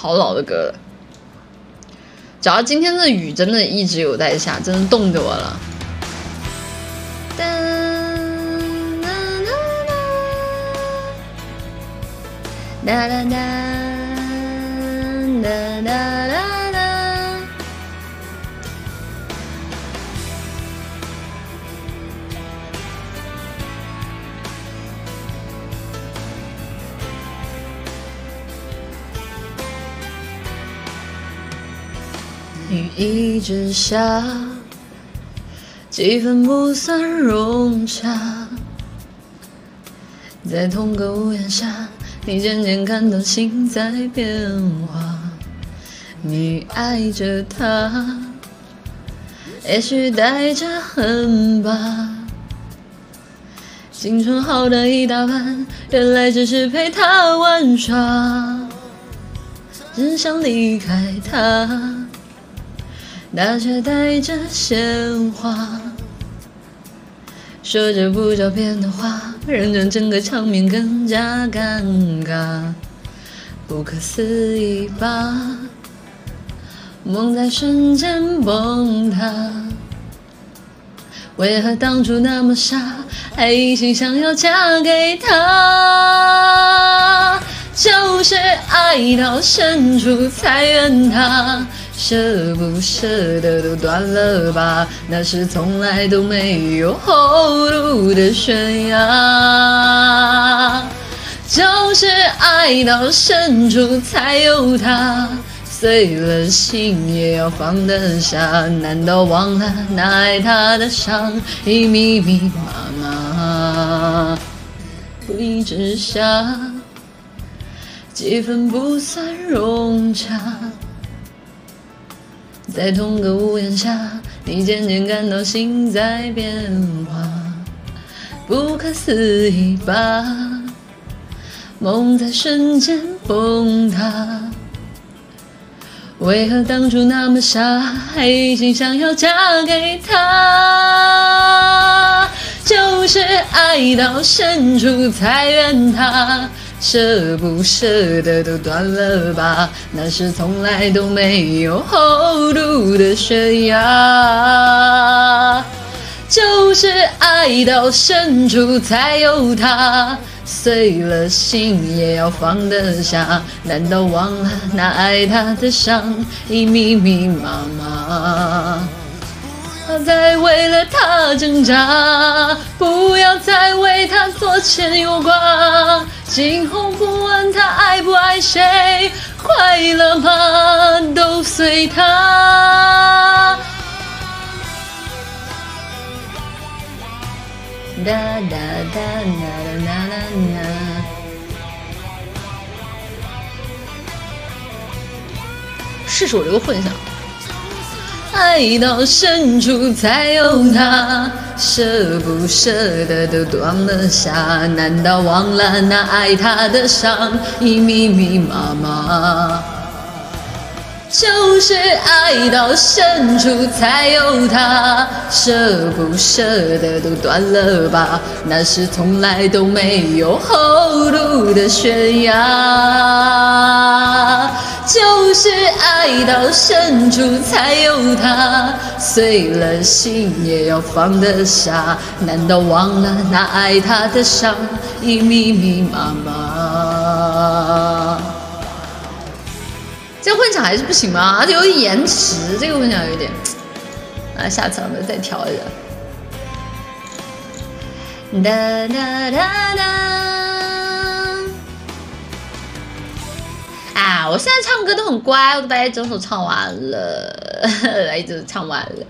好老的歌了。主要今天的雨真的一直有在下，真的冻着我了。啦啦啦啦啦啦啦。雨一直下，气氛不算融洽。在同个屋檐下，你渐渐感到心在变化。你爱着他，也许带着恨吧。青春耗的一大半，原来只是陪他玩耍，只想离开他。那却带着鲜花，说着不着边的话，让让整个场面更加尴尬。不可思议吧，梦在瞬间崩塌。为何当初那么傻，还一心想要嫁给他？就是爱到深处才怨他。舍不舍得都断了吧，那是从来都没有后路的悬崖。就是爱到深处才有他，碎了心也要放得下。难道忘了那爱他的伤已密密麻麻？雨之下，气氛不算融洽。在同个屋檐下，你渐渐感到心在变化，不可思议吧？梦在瞬间崩塌。为何当初那么傻，还一心想要嫁给他？就是爱到深处才怨他。舍不舍得都断了吧，那是从来都没有后路的悬崖。就是爱到深处才有他，碎了心也要放得下。难道忘了那爱他的伤已密密麻麻？不要再为了他挣扎，不要再为他左牵右挂。今后不问他爱不爱谁，快乐吗？都随他。哒哒哒哒哒哒哒。试试我这个混响。爱到深处才有他，舍不舍得都断了下。难道忘了那爱他的伤已密密麻麻？就是爱到深处才有他，舍不舍得都断了吧？那是从来都没有后路的悬崖。就是爱到深处才有他，碎了心也要放得下。难道忘了那爱他的伤已密密麻麻？这混响还是不行吗？而且有延迟，这个混响有点……啊，下次我们再调一个。哒哒哒哒。我现在唱歌都很乖，我都把一整首唱完了，来一整首唱完了。